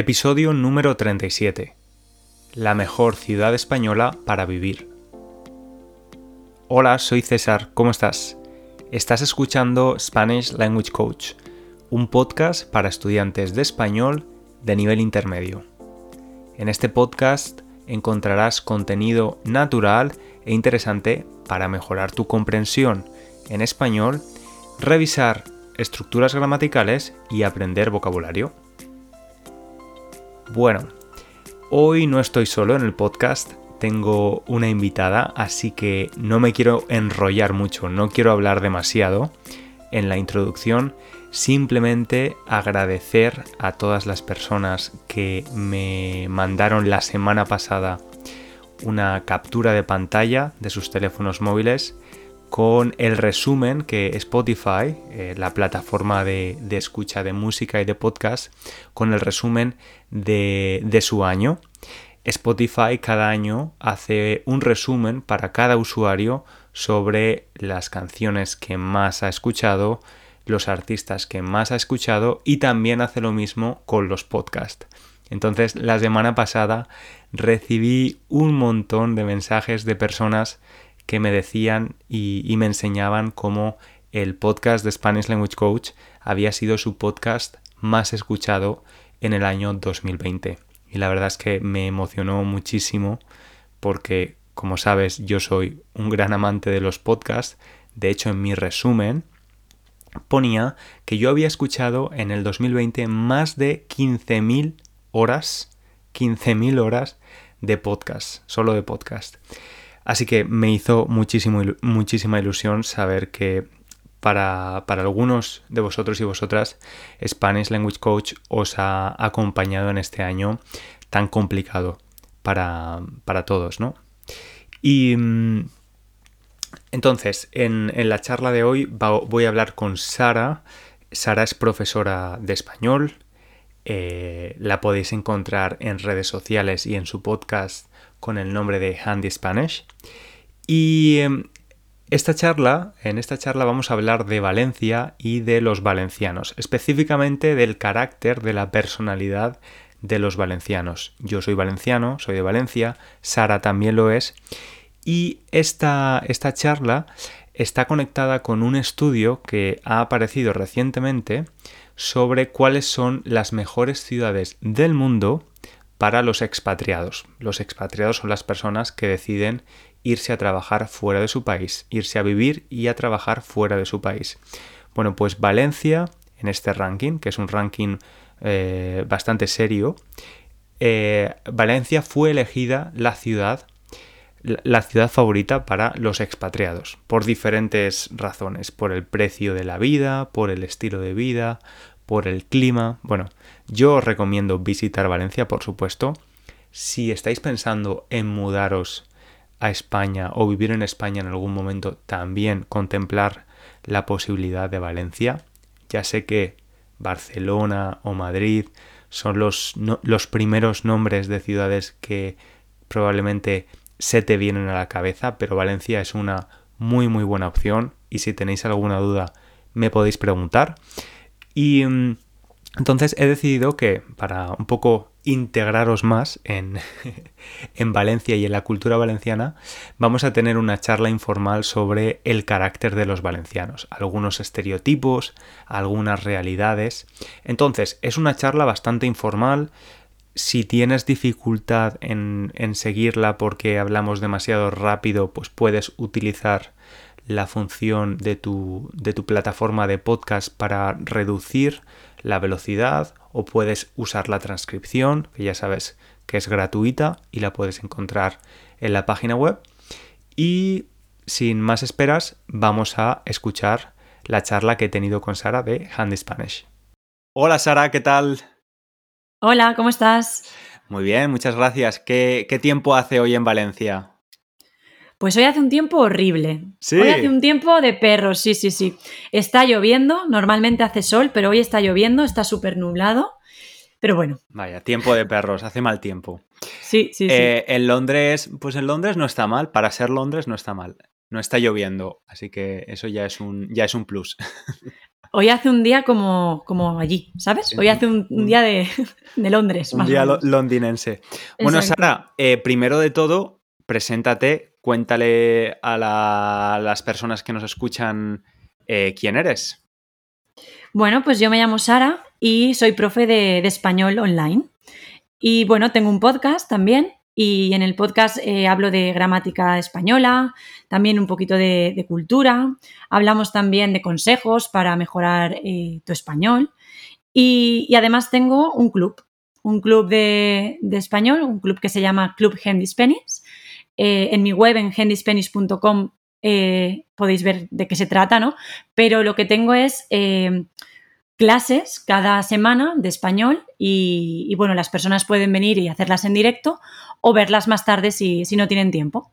Episodio número 37. La mejor ciudad española para vivir. Hola, soy César, ¿cómo estás? Estás escuchando Spanish Language Coach, un podcast para estudiantes de español de nivel intermedio. En este podcast encontrarás contenido natural e interesante para mejorar tu comprensión en español, revisar estructuras gramaticales y aprender vocabulario. Bueno, hoy no estoy solo en el podcast, tengo una invitada, así que no me quiero enrollar mucho, no quiero hablar demasiado en la introducción, simplemente agradecer a todas las personas que me mandaron la semana pasada una captura de pantalla de sus teléfonos móviles con el resumen que Spotify, eh, la plataforma de, escucha de música y de podcast, con el resumen de, de su año. Spotify cada año hace un resumen para cada usuario sobre las canciones que más ha escuchado, los artistas que más ha escuchado y también hace lo mismo con los podcasts. Entonces, la semana pasada recibí un montón de mensajes de personas que me decían y, me enseñaban cómo el podcast de Spanish Language Coach había sido su podcast más escuchado en el año 2020. Y la verdad es que me emocionó muchísimo porque, como sabes, yo soy un gran amante de los podcasts. De hecho, en mi resumen ponía que yo había escuchado en el 2020 más de 15.000 horas, 15.000 horas de podcast, solo de podcast. Así que me hizo muchísima ilusión saber que para, algunos de vosotros y vosotras, Spanish Language Coach os ha acompañado en este año tan complicado para, todos, ¿no? Y mm, entonces, en, la charla de hoy voy a hablar con Sara. Sara es profesora de español. Eh, la podéis encontrar en redes sociales y en su podcast con el nombre de Handy Spanish. Y em, esta charla, en esta charla vamos a hablar de Valencia y de los valencianos, específicamente del carácter, de la personalidad de los valencianos. Yo soy valenciano, soy de Valencia, Sara también lo es, y esta, esta charla está conectada con un estudio que ha aparecido recientemente sobre cuáles son las mejores ciudades del mundo para los expatriados. Los expatriados son las personas que deciden irse a trabajar fuera de su país, irse a vivir y a trabajar fuera de su país. Bueno, pues Valencia, en este ranking, que es un ranking eh, bastante serio, eh, Valencia fue elegida la ciudad la ciudad favorita para los expatriados, por diferentes razones, por el precio de la vida, por el estilo de vida, por el clima. Bueno, yo os recomiendo visitar Valencia, por supuesto. Si estáis pensando en mudaros a España o vivir en España en algún momento, también contemplar la posibilidad de Valencia. Ya sé que Barcelona o Madrid son los, los primeros nombres de ciudades que probablemente se te vienen a la cabeza, pero Valencia es una muy muy buena opción y si tenéis alguna duda me podéis preguntar. Y mm, entonces he decidido que para un poco integraros más en, en, Valencia y en la cultura valenciana, vamos a tener una charla informal sobre el carácter de los valencianos, algunos estereotipos, algunas realidades. Entonces, es una charla bastante informal. Si tienes dificultad en, en seguirla porque hablamos demasiado rápido, pues puedes utilizar la función de tu, de tu plataforma de podcast para reducir la velocidad o puedes usar la transcripción, que ya sabes que es gratuita y la puedes encontrar en la página web. Y sin más esperas, vamos a escuchar la charla que he tenido con Sara de Handy Spanish. Hola Sara, ¿qué tal? Hola, ¿cómo estás? Muy bien, muchas gracias. ¿Qué, qué tiempo hace hoy en Valencia? Pues hoy hace un tiempo horrible. Hoy hace un tiempo de perros, sí, sí, sí. Está lloviendo, normalmente hace sol, pero hoy está lloviendo, está súper nublado. Pero bueno. Vaya, tiempo de perros, hace mal tiempo. Sí, sí, sí. Eh, en Londres, pues en Londres no está mal, para ser Londres no está mal. No está lloviendo, así que eso ya es un, ya es un plus. hoy hace un día como, como allí, ¿sabes? Hoy hace un, día de, Londres. Un día londinense. Bueno, Sara, eh, primero de todo, preséntate, cuéntale a, las personas que nos escuchan eh, quién eres. Bueno, pues yo me llamo Sara y soy profe de, español online. Y bueno, tengo un podcast también y en el podcast eh, hablo de gramática española, también un poquito de, cultura, hablamos también de consejos para mejorar eh, tu español y, además tengo un club, un club de, español, un club que se llama Club Handy Spanish. Eh, en mi web en handyspanish.com podéis ver de qué se trata, ¿no? Pero lo que tengo es clases cada semana de español y, bueno, las personas pueden venir y hacerlas en directo o verlas más tarde si, no tienen tiempo.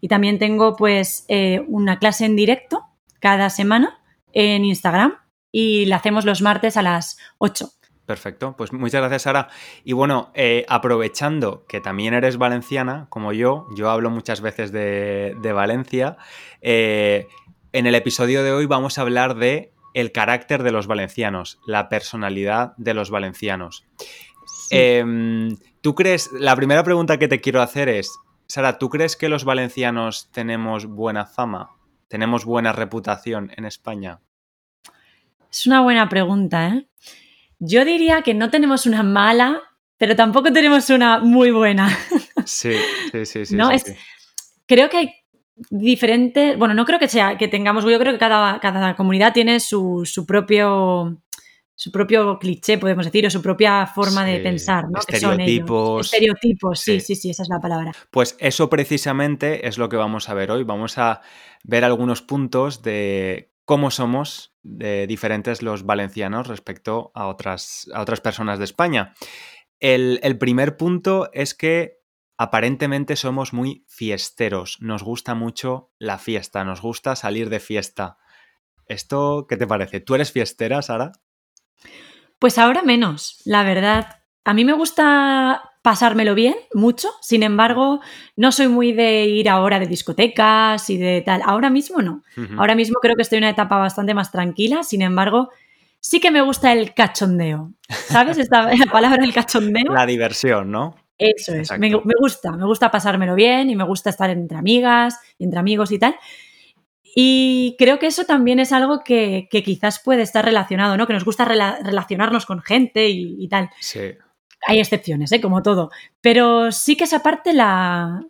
Y también tengo pues eh, una clase en directo cada semana en Instagram y la hacemos los martes a las 8. Perfecto, pues muchas gracias Sara. Y bueno, eh, aprovechando que también eres valenciana, como yo, yo hablo muchas veces de, Valencia, eh, en el episodio de hoy vamos a hablar de el carácter de los valencianos, la personalidad de los valencianos. Em, ¿Tú crees, la primera pregunta que te quiero hacer es, Sara, ¿tú crees que los valencianos tenemos buena fama? ¿Tenemos buena reputación en España? Es una buena pregunta, ¿eh? Yo diría que no tenemos una mala, pero tampoco tenemos una muy buena. Sí, sí, sí, sí. Creo que hay diferente, bueno, no creo que sea que tengamos, yo creo que cada, cada comunidad tiene su, propio su propio cliché, podemos decir, o su propia forma de pensar, ¿no? Estereotipos. Estereotipos, sí, sí, sí, esa es la palabra. Pues eso precisamente es lo que vamos a ver hoy. Vamos a ver algunos puntos de cómo somos diferentes los valencianos respecto a otras, a otras personas de España. El, el primer punto es que aparentemente somos muy fiesteros, nos gusta mucho la fiesta, nos gusta salir de fiesta. ¿Esto qué te parece? ¿Tú eres fiestera, Sara? Pues ahora menos, la verdad. A mí me gusta pasármelo bien, mucho. Sin embargo, no soy muy de ir ahora de discotecas y de tal. Ahora mismo no. Ahora mismo creo que estoy en una etapa bastante más tranquila. Sin embargo, sí que me gusta el cachondeo. ¿Sabes esta palabra, el cachondeo? La diversión, ¿no? Eso es, me, gusta, me gusta pasármelo bien y me gusta estar entre amigas y entre amigos y tal. Y creo que eso también es algo que, quizás puede estar relacionado, ¿no? Que nos gusta relacionarnos con gente y, tal. Sí. Hay excepciones, ¿eh? Como todo. Pero sí que esa parte la,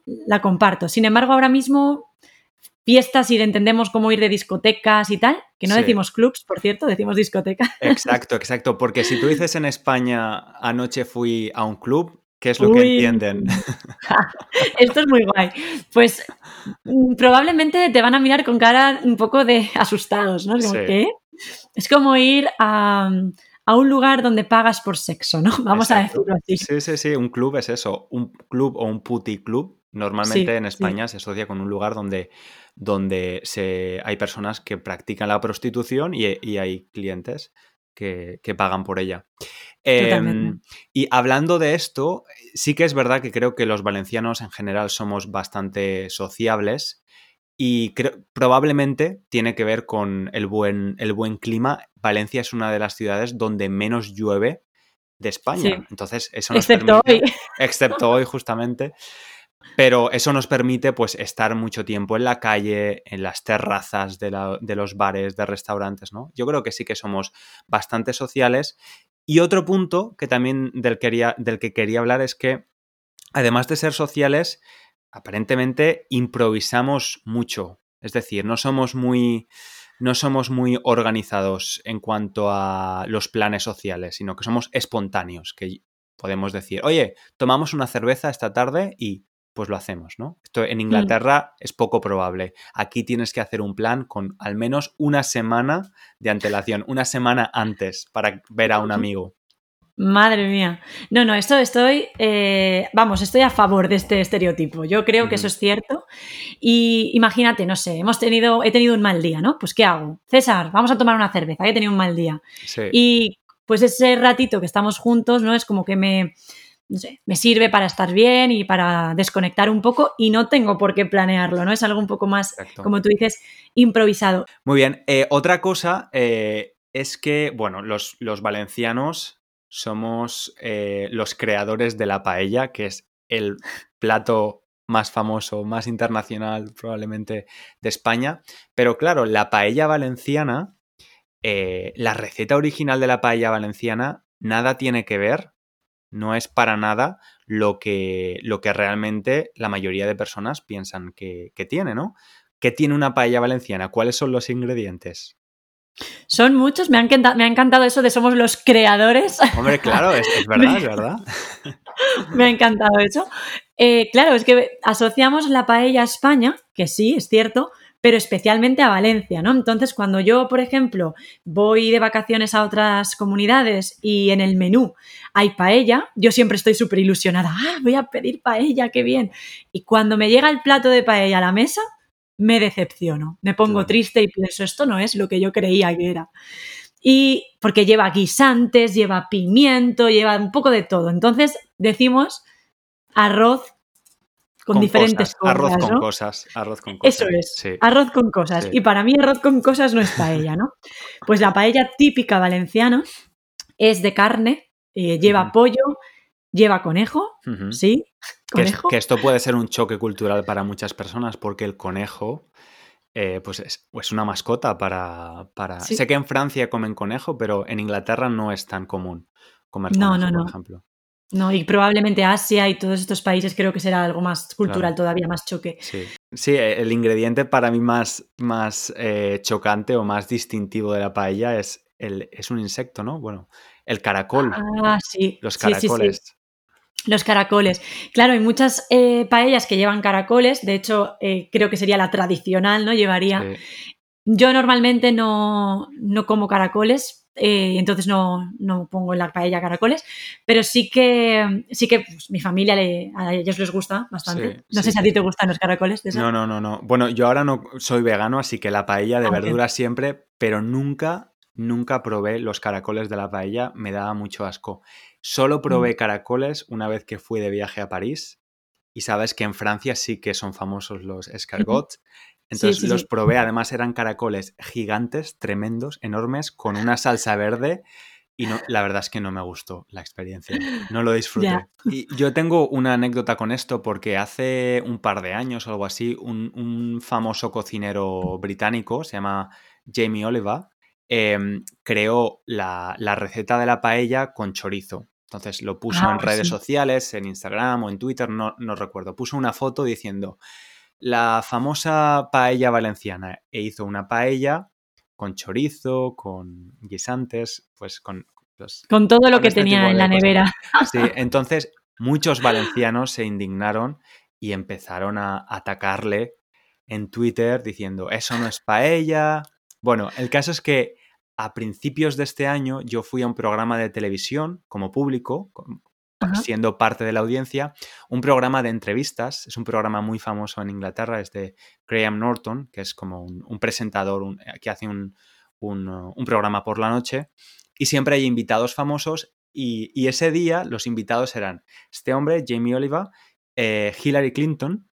comparto. Sin embargo, ahora mismo, fiestas y entendemos cómo ir de discotecas y tal, que no decimos clubs, por cierto, decimos discoteca. Exacto, exacto. Porque si tú dices en España, anoche fui a un club, ¿Qué es lo que entienden? Esto es muy guay. Pues mm, probablemente te van a mirar con cara un poco de asustados, ¿no? Es como ir a, un lugar donde pagas por sexo, ¿no? Vamos a decirlo así. Sí, sí, sí. Un club es eso. Un club o un puti club normalmente en España se asocia con un lugar donde, donde se, hay personas que practican la prostitución y, y hay clientes que, que, pagan por ella. Em, y hablando de esto, sí que es verdad que creo que los valencianos en general somos bastante sociables y probablemente tiene que ver con el buen, el buen clima. Valencia es una de las ciudades donde menos llueve de España. Entonces, eso nos excepto hoy. Excepto hoy, justamente. Pero eso nos permite pues estar mucho tiempo en la calle, en las terrazas de, de, los bares, de restaurantes, ¿no? Yo creo que sí que somos bastante sociales y otro punto que también del, quería, del que quería hablar es que, además de ser sociales, aparentemente improvisamos mucho. Es decir, no somos muy. No somos muy organizados en cuanto a los planes sociales, sino que somos espontáneos, que podemos decir, oye, tomamos una cerveza esta tarde y pues lo hacemos, ¿no? Esto en mm. Inglaterra es poco probable. Aquí tienes que hacer un plan con al menos una semana de antelación, una semana antes para ver a un amigo. Madre mía. No, no, esto estoy, eh, vamos, estoy a favor de este estereotipo. Yo creo que eso es cierto. Y imagínate, no sé, hemos tenido, he tenido un mal día, ¿no? Pues ¿qué hago? César, vamos a tomar una cerveza, he tenido un mal día. Y pues ese ratito que estamos juntos, ¿no? Es como que me, no sé, me sirve para estar bien y para desconectar un poco y no tengo por qué planearlo, ¿no? Es algo un poco más, como tú dices, improvisado. Muy bien. Eh, otra cosa, eh, es que, bueno, los, los valencianos somos eh, los creadores de la paella, que es el plato más famoso, más internacional probablemente de España. Pero claro, la paella valenciana, eh, la receta original de la paella valenciana, nada tiene que ver, no es para nada lo que, lo que realmente la mayoría de personas piensan que, que tiene, ¿no? ¿Qué tiene una paella valenciana? ¿Cuáles son los ingredientes? Son muchos, me ha, encantado, me ha encantado eso de somos los creadores. Hombre, claro, es, verdad, es verdad. me ha encantado eso. Eh, claro, es que asociamos la paella a España, que sí, es cierto, pero especialmente a Valencia, ¿no? Entonces, cuando yo, por ejemplo, voy de vacaciones a otras comunidades y en el menú hay paella, yo siempre estoy súper ilusionada. ¡Ah, voy a pedir paella, qué bien! Y cuando me llega el plato de paella a la mesa, me decepciono, me pongo triste y pienso, esto no es lo que yo creía que era. Y porque lleva guisantes, lleva pimiento, lleva un poco de todo. Entonces decimos arroz con, diferentes cosas. arroz con cosas. Arroz con cosas. Eso es. Arroz con cosas. Y para mí arroz con cosas no es paella, ¿no? Pues la paella típica valenciana es de carne, eh, lleva pollo, lleva conejo, ¿sí? Que, esto puede ser un choque cultural para muchas personas porque el conejo eh, pues es, una mascota para... para... Sé que en Francia comen conejo, pero en Inglaterra no es tan común comer conejo, no, no, no. por ejemplo. No, y probablemente Asia y todos estos países creo que será algo más cultural, todavía más choque. Sí. sí. E, el ingrediente para mí más, más eh, chocante o más distintivo de la paella es, el, es un insecto, ¿no? Bueno, el caracol. Ah, sí. Los caracoles. Los caracoles. Claro, hay muchas eh, paellas que llevan caracoles. De hecho, eh, creo que sería la tradicional, ¿no? Llevaría. Yo normalmente no, no como caracoles, eh, entonces no, no, pongo en la paella caracoles, pero sí que sí que pues, mi familia le, a ellos les gusta bastante. no sé si a ti te gustan los caracoles. No, no, no, no. Bueno, yo ahora no soy vegano, así que la paella de ah, verdura siempre, pero nunca, nunca probé los caracoles de la paella, me daba mucho asco. Solo mm. probé caracoles una vez que fui de viaje a París y sabes que en Francia sí que son famosos los escargots. Entonces los probé, además eran caracoles gigantes, tremendos, enormes, con una salsa verde y no, la verdad es que no me gustó la experiencia, no lo disfruté. Y yo tengo una anécdota con esto porque hace un par de años o algo así, un, famoso cocinero británico, se llama Jamie Oliver, em, creó la, receta de la paella con chorizo. Entonces lo puso ah, en redes sociales, en Instagram o en Twitter, no, no recuerdo. Puso una foto diciendo la famosa paella valenciana e hizo una paella con chorizo, con guisantes, pues con... con todo lo que este tenía en la nevera. Sí, entonces muchos valencianos se indignaron y empezaron a atacarle en Twitter diciendo, eso no es paella. Bueno, el caso es que a principios de este año yo fui a un programa de televisión como público, siendo parte de la audiencia, un programa de entrevistas. Es un programa muy famoso en Inglaterra, es de Graham Norton, que es como un, presentador eh, que hace un, programa por la noche. Y siempre hay invitados famosos. Y, ese día los invitados eran este hombre, Jamie Oliver, eh, Hillary Clinton,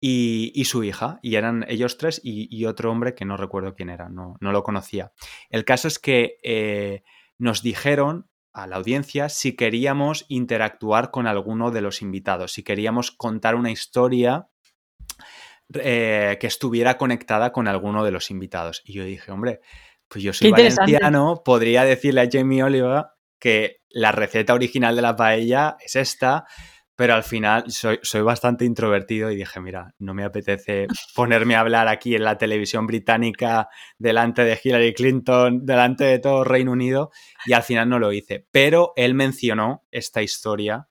y, su hija, y eran ellos tres y, otro hombre que no recuerdo quién era, no, no lo conocía. El caso es que eh, nos dijeron a la audiencia si queríamos interactuar con alguno de los invitados, si queríamos contar una historia eh, que estuviera conectada con alguno de los invitados. Y yo dije, hombre, pues yo soy valenciano, podría decirle a Jamie Oliver que la receta original de la paella es esta, pero al final soy, soy, bastante introvertido y dije, mira, no me apetece ponerme a hablar aquí en la televisión británica delante de Hillary Clinton, delante de todo Reino Unido, y al final no lo hice. Pero él mencionó esta historia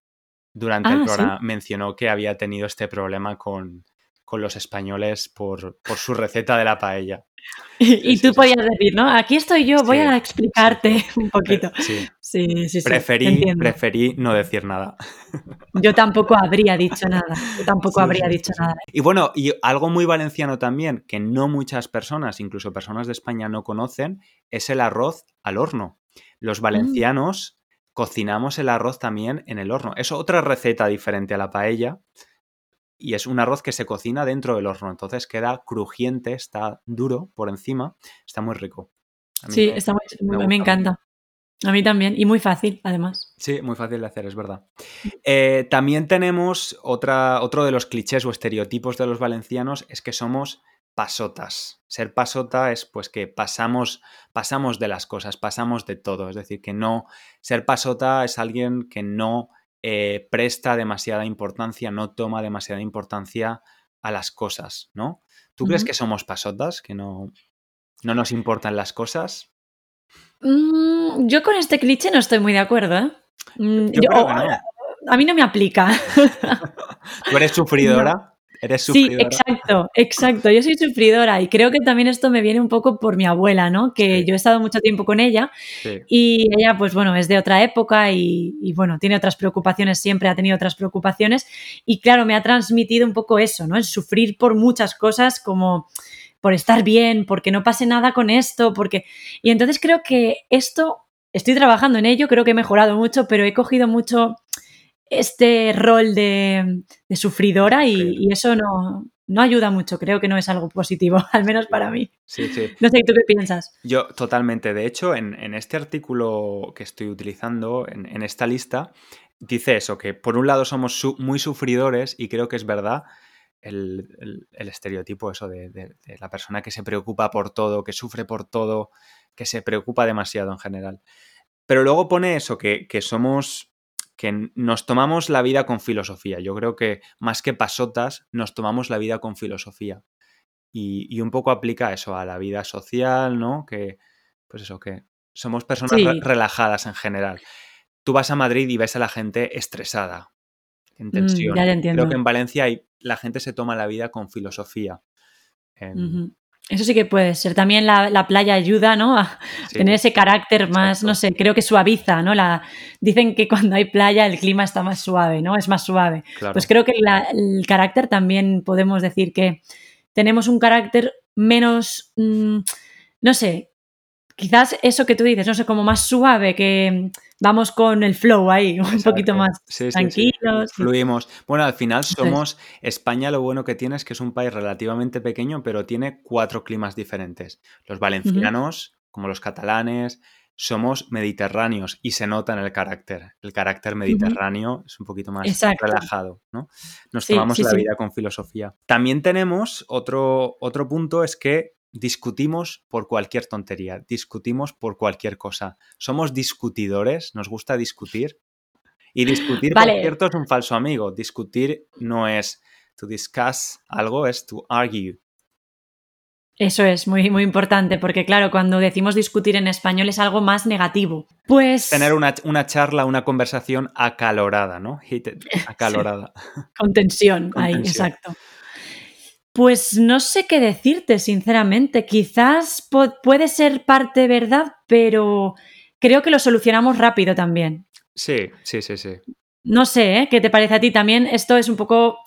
durante el ah, programa, mencionó que había tenido este problema con, con los españoles por, su receta de la paella. Y, tú podías decir, ¿no? Aquí estoy yo, voy a explicarte un poquito. Sí, sí, sí. preferí, preferí no decir nada. Yo tampoco habría dicho nada. Yo tampoco habría dicho nada. Y bueno, y algo muy valenciano también, que no muchas personas, incluso personas de España, no conocen, es el arroz al horno. Los mm. valencianos cocinamos el arroz también en el horno. Es otra receta diferente a la paella y es un arroz que se cocina dentro del horno, entonces queda crujiente, está duro por encima, está muy rico. Sí, está muy, me, encanta. A mí también, y muy fácil, además. Sí, muy fácil de hacer, es verdad. Eh, también tenemos otra, otro de los clichés o estereotipos de los valencianos, es que somos pasotas. Ser pasota es pues que pasamos, pasamos de las cosas, pasamos de todo. Es decir, que no, ser pasota es alguien que no eh, presta demasiada importancia, no toma demasiada importancia a las cosas, ¿no? ¿Tú crees que somos pasotas, que no, no nos importan las cosas? Mm, yo con este cliché no estoy muy de acuerdo. ¿eh? Mm, a mí no me aplica. ¿Tú eres sufridora? ¿Eres sufridora? Sí, exacto, exacto. Yo soy sufridora y creo que también esto me viene un poco por mi abuela, ¿no? Que yo he estado mucho tiempo con ella y ella, pues bueno, es de otra época y, y, bueno, tiene otras preocupaciones, siempre ha tenido otras preocupaciones y claro, me ha transmitido un poco eso, ¿no? El sufrir por muchas cosas como por estar bien, porque no pase nada con esto, porque... Y entonces creo que esto, estoy trabajando en ello, creo que he mejorado mucho, pero he cogido mucho este rol de, sufridora y, eso no, no, ayuda mucho, creo que no es algo positivo, al menos para mí. Sí, sí. No sé, ¿tú qué piensas? Yo totalmente. De hecho, en, este artículo que estoy utilizando, en, esta lista, dice eso, que por un lado somos muy sufridores y creo que es verdad, el, estereotipo eso de, la persona que se preocupa por todo, que sufre por todo, que se preocupa demasiado en general. Pero luego pone eso, que, somos, que nos tomamos la vida con filosofía. Yo creo que más que pasotas, nos tomamos la vida con filosofía. Y, un poco aplica eso a la vida social, ¿no? Que, pues eso, que somos personas relajadas en general. Tú vas a Madrid y ves a la gente estresada, en mm. Creo que en Valencia hay la gente se toma la vida con filosofía. Eso sí que puede ser. También la, playa ayuda, ¿no? A tener ese carácter más, no sé, creo que suaviza, ¿no? La, dicen que cuando hay playa el clima está más suave, ¿no? Es más suave. Pues creo que el carácter también podemos decir que tenemos un carácter menos, mm, no sé, quizás eso que tú dices, no sé, como más suave, que vamos con el flow ahí, un poquito más tranquilos. Fluimos. Bueno, al final somos, España lo bueno que tiene es que es un país relativamente pequeño, pero tiene cuatro climas diferentes. Los valencianos, como los catalanes, somos mediterráneos y se nota en el carácter. El carácter mediterráneo es un poquito más relajado, ¿no? Nos tomamos la vida con filosofía. También tenemos otro, otro punto, es que discutimos por cualquier tontería, discutimos por cualquier cosa. Somos discutidores, nos gusta discutir. Y discutir, por cierto, es un falso amigo. Discutir no es to discuss algo, es to argue. Eso es muy, muy importante, porque claro, cuando decimos discutir en español es algo más negativo. Pues. Tener una, charla, una conversación acalorada, ¿no? acalorada. Con tensión, ahí, exacto. Pues no sé qué decirte, sinceramente. Quizás puede ser parte verdad, pero creo que lo solucionamos rápido también. Sí, sí, sí, sí. No sé, ¿eh? ¿qué te parece a ti? También esto es un poco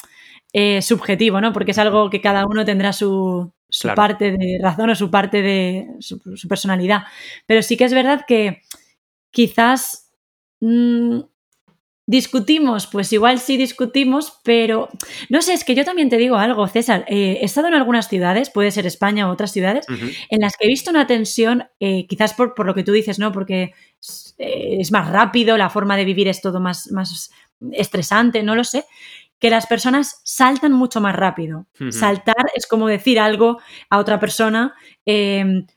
eh, subjetivo, ¿no? Porque es algo que cada uno tendrá su, parte de razón o su parte de su, personalidad. Pero sí que es verdad que quizás mm, Discutimos, pues igual sí discutimos, pero no sé, es que yo también te digo algo, César. Eh, he estado en algunas ciudades, puede ser España o otras ciudades, en las que he visto una tensión, eh, quizás por, por, lo que tú dices, ¿no? Porque eh, es, más rápido, la forma de vivir es todo más, más estresante, no lo sé, que las personas saltan mucho más rápido. Saltar es como decir algo a otra persona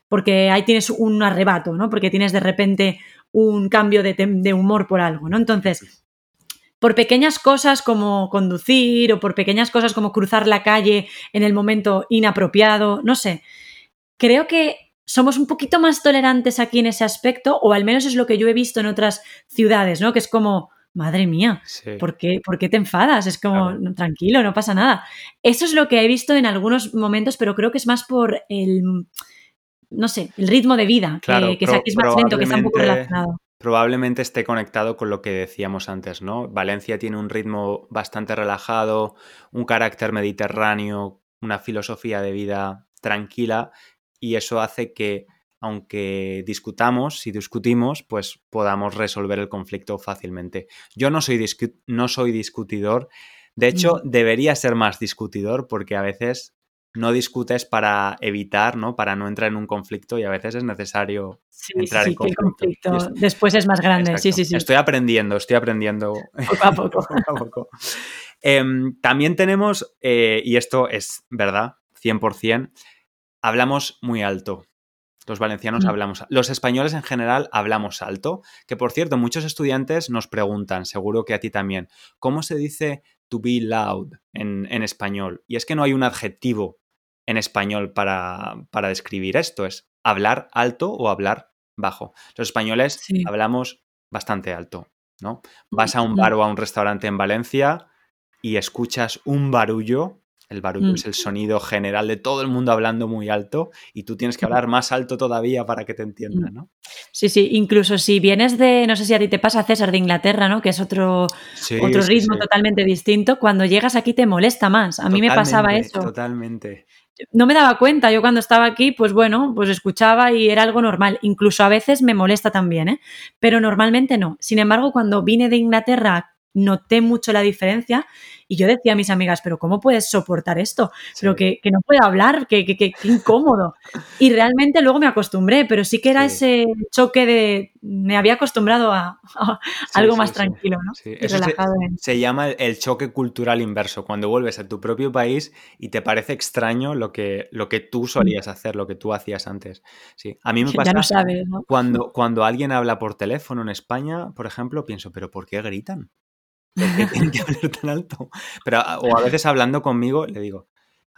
porque ahí tienes un arrebato, ¿no? Porque tienes de repente un cambio de, de humor por algo, ¿no? Entonces por pequeñas cosas como conducir o por pequeñas cosas como cruzar la calle en el momento inapropiado, no sé. Creo que somos un poquito más tolerantes aquí en ese aspecto, o al menos es lo que yo he visto en otras ciudades, ¿no? Que es como, madre mía, ¿por, qué, te enfadas? Es como, tranquilo, no pasa nada. Eso es lo que he visto en algunos momentos, pero creo que es más por el, no sé, el ritmo de vida, que, aquí es más lento, que está un poco relacionado probablemente esté conectado con lo que decíamos antes, ¿no? Valencia tiene un ritmo bastante relajado, un carácter mediterráneo, una filosofía de vida tranquila y eso hace que aunque discutamos, si discutimos, pues podamos resolver el conflicto fácilmente. Yo no soy, no soy discutidor, de hecho debería ser más discutidor porque a veces no discutes para evitar, ¿no? Para no entrar en un conflicto y a veces es necesario entrar en conflicto. conflicto después es más grande, sí, sí, sí. Estoy aprendiendo, estoy aprendiendo. Poco a poco. poco, a poco. Em, también tenemos, eh, y esto es verdad, 100%, hablamos muy alto. Los valencianos Mm. hablamos, los españoles en general hablamos alto, que por cierto, muchos estudiantes nos preguntan, seguro que a ti también, ¿cómo se dice to be loud en, en español? Y es que no hay un adjetivo en español para, para describir esto, es hablar alto o hablar bajo. Los españoles Sí. hablamos bastante alto, ¿no? Vas a un Mm. bar o a un restaurante en Valencia y escuchas un barullo, el barullo Mm. es el sonido general de todo el mundo hablando muy alto y tú tienes que hablar más alto todavía para que te entiendan, ¿no? Sí, sí, incluso si vienes de, no sé si a ti te pasa, César, de Inglaterra, ¿no? Que es otro, Sí, otro ritmo sí. totalmente distinto, cuando llegas aquí te molesta más. A mí me pasaba eso. Totalmente. No me daba cuenta, yo cuando estaba aquí, pues bueno, pues escuchaba y era algo normal. Incluso a veces me molesta también, ¿eh? Pero normalmente no. Sin embargo, cuando vine de Inglaterra noté mucho la diferencia y yo decía a mis amigas, pero ¿cómo puedes soportar esto? Pero Sí. que, que no puedo hablar, que, que, que- incómodo. Y realmente luego me acostumbré, pero sí que era Sí. ese choque de... Me había acostumbrado a, a Sí, algo más tranquilo, ¿no? Sí, Y eso se- relajado. en- Se llama el- choque cultural inverso, cuando vuelves a tu propio país y te parece extraño lo que, lo que tú solías hacer, lo que tú hacías antes. Sí, a mí me Ya pasa no sabes, ¿no? cuando, cuando alguien habla por teléfono en España, por ejemplo, pienso, pero ¿por qué gritan? ¿Por qué tienen que hablar tan alto? Pero, a- o a veces hablando conmigo le digo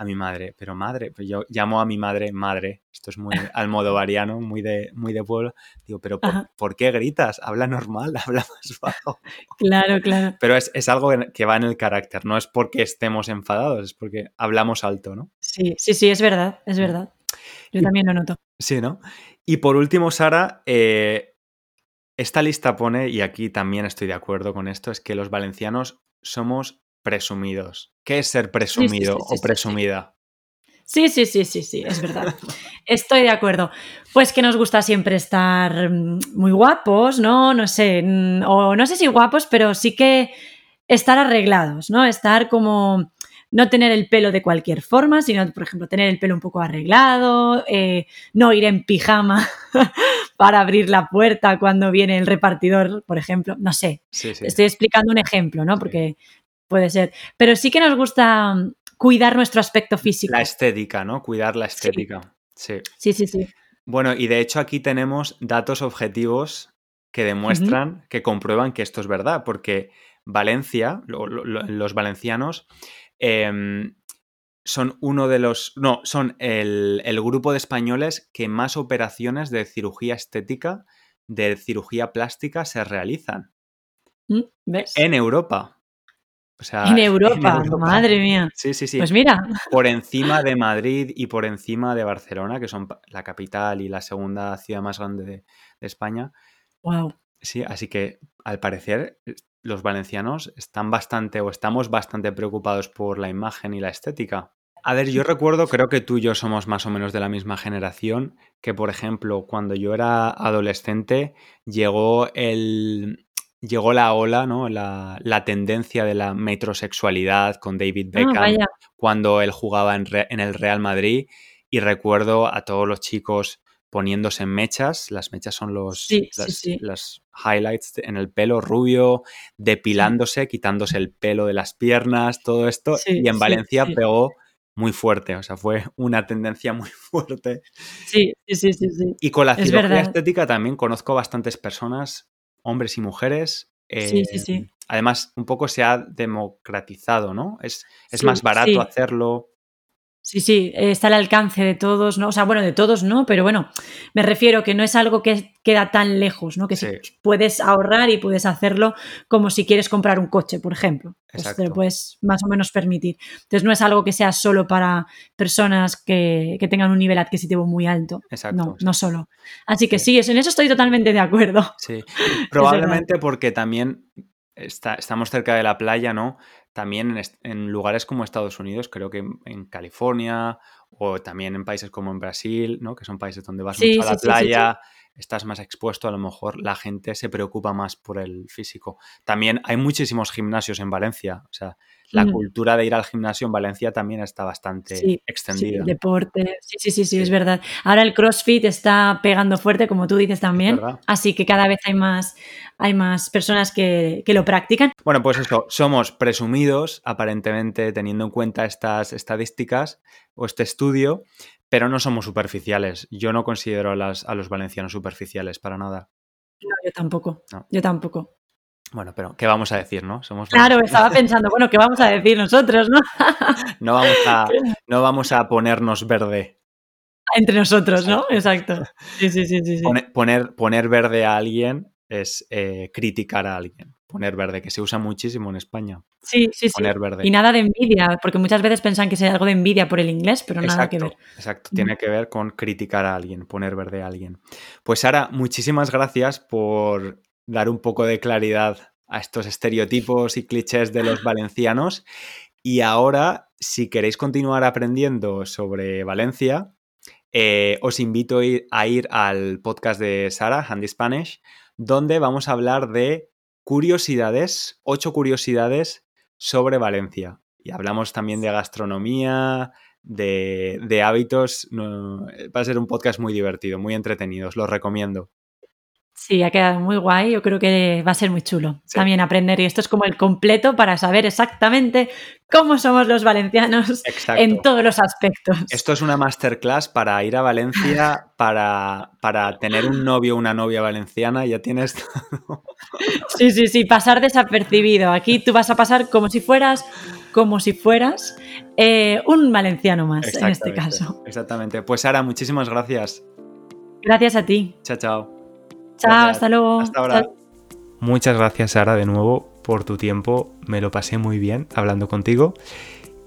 a mi madre, pero madre, pues yo llamo a mi madre madre, esto es muy almodovariano, muy de, muy de pueblo, digo, pero ¿por, Ajá. ¿por qué gritas? Habla normal, habla más bajo. Claro, claro. Pero es, es algo que va en el carácter, no es porque estemos enfadados, es porque hablamos alto, ¿no? Sí, sí, sí, es verdad, es verdad. Yo Y- también lo noto. Sí, ¿no? Y por último, Sara, eh, esta lista pone, y aquí también estoy de acuerdo con esto, es que los valencianos somos presumidos. ¿Qué es ser presumido sí, sí, o presumida? Sí, sí, sí, sí, sí, es verdad. Estoy de acuerdo. Pues que nos gusta siempre estar mm, muy guapos, ¿no? No sé, mm, o no sé si guapos, pero sí que estar arreglados, ¿no? Estar como no tener el pelo de cualquier forma, sino, por ejemplo, tener el pelo un poco arreglado, eh, no ir en pijama para abrir la puerta cuando viene el repartidor, por ejemplo. No sé, Sí, sí. estoy explicando un ejemplo, ¿no? Sí. Porque puede ser. Pero sí que nos gusta mm, cuidar nuestro aspecto físico. La estética, ¿no? Cuidar la estética. Sí. Sí, sí, sí. Bueno, y de hecho aquí tenemos datos objetivos que demuestran, que comprueban que esto es verdad, porque Valencia, lo- lo- lo- los valencianos, em, son uno de los, no, son el, el grupo de españoles que más operaciones de cirugía estética, de cirugía plástica se realizan Mm, ¿Ves? en Europa. O sea, En Europa, madre mía. Sí, sí, sí. Pues mira, por encima de Madrid y por encima de Barcelona, que son la capital y la segunda ciudad más grande de, de España. wow. Sí, así que al parecer los valencianos están bastante o estamos bastante preocupados por la imagen y la estética. A ver, yo recuerdo, creo que tú y yo somos más o menos de la misma generación, que por ejemplo, cuando yo era adolescente, llegó el. Llegó la ola, ¿no? La, la tendencia de la metrosexualidad con David Ah, Beckham cuando él jugaba en, Re- en el Real Madrid y recuerdo a todos los chicos poniéndose mechas, las mechas son los Sí, las, sí. las highlights en el pelo rubio, depilándose, quitándose el pelo de las piernas, todo esto y en Valencia pegó muy fuerte, o sea, fue una tendencia muy fuerte. Sí, sí, sí, sí. Y con la Es cirugía verdad. estética también conozco bastantes personas, hombres y mujeres. Sí, sí, eh, sí. Además, un poco se ha democratizado, ¿no? Es, es más barato hacerlo. Sí, sí, está al alcance de todos, ¿no? O sea, bueno, de todos no, pero bueno, me refiero que no es algo que queda tan lejos, ¿no? Que Sí. si puedes ahorrar y puedes hacerlo como si quieres comprar un coche, por ejemplo. Pues te lo puedes más o menos permitir. Entonces no es algo que sea solo para personas que, que tengan un nivel adquisitivo muy alto. Exacto, No, exacto. no solo. Así que Sí. sí, en eso estoy totalmente de acuerdo. Sí, probablemente porque también está- estamos cerca de la playa, ¿no? También en, lugares como Estados Unidos, creo que en, California o también en países como en Brasil, ¿no? que son países donde vas mucho a la playa, estás más expuesto, a lo mejor la gente se preocupa más por el físico. También hay muchísimos gimnasios en Valencia, o sea, la cultura de ir al gimnasio en Valencia también está bastante extendida. Sí, deporte, sí, sí, sí, sí, es verdad. Ahora el CrossFit está pegando fuerte, como tú dices también, así que cada vez hay más, hay más personas que, que, lo practican. Bueno, pues eso, somos presumidos, aparentemente, teniendo en cuenta estas estadísticas o este estudio, pero no somos superficiales. Yo no considero a, las, a los valencianos superficiales para nada. No, yo tampoco. Yo tampoco. Bueno, pero ¿qué vamos a decir, no? Somos claro, estaba pensando, bueno, ¿qué vamos a decir nosotros, no? no, vamos a, no vamos a ponernos verde. Entre nosotros, ¿no? Exacto. Sí, sí, sí. sí, Poner, poner, verde a alguien es eh, criticar a alguien. Poner verde, que se usa muchísimo en España. Sí, sí, poner sí. Verde. Y nada de envidia, porque muchas veces piensan que es algo de envidia por el inglés, pero nada que ver. Exacto, tiene que ver con criticar a alguien, poner verde a alguien. Pues Sara, muchísimas gracias por dar un poco de claridad a estos estereotipos y clichés de los valencianos. Y ahora, si queréis continuar aprendiendo sobre Valencia, eh, os invito a ir al podcast de Sara, Handy Spanish, donde vamos a hablar de curiosidades, ocho curiosidades sobre Valencia. Y hablamos también de gastronomía, de, hábitos. va a ser un podcast muy divertido, muy entretenido, os lo recomiendo. Sí, ha quedado muy guay. Yo creo que va a ser muy chulo también aprender. Y esto es como el completo para saber exactamente cómo somos los valencianos en todos los aspectos. Esto es una masterclass para ir a Valencia, para, para tener un novio o una novia valenciana. Ya tienes Sí, sí, sí, pasar desapercibido. Aquí tú vas a pasar como si fueras como si fueras eh, un valenciano más en este caso. Exactamente. Pues Sara, muchísimas gracias. Gracias a ti. Chao, chao. Chao, hasta luego. Hasta ahora. Muchas gracias, Sara, de nuevo por tu tiempo. Me lo pasé muy bien hablando contigo.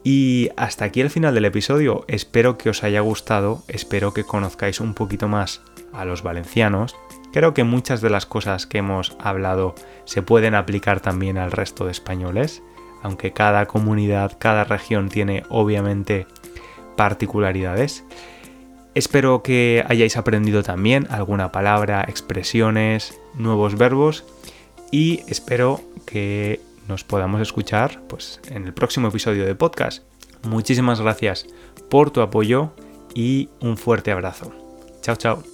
Y hasta aquí el final del episodio. Espero que os haya gustado, espero que conozcáis un poquito más a los valencianos. Creo que muchas de las cosas que hemos hablado se pueden aplicar también al resto de españoles, aunque cada comunidad, cada región tiene obviamente particularidades. Espero que hayáis aprendido también alguna palabra, expresiones, nuevos verbos y espero que nos podamos escuchar pues, en el próximo episodio de podcast. Muchísimas gracias por tu apoyo y un fuerte abrazo. Chao, chao.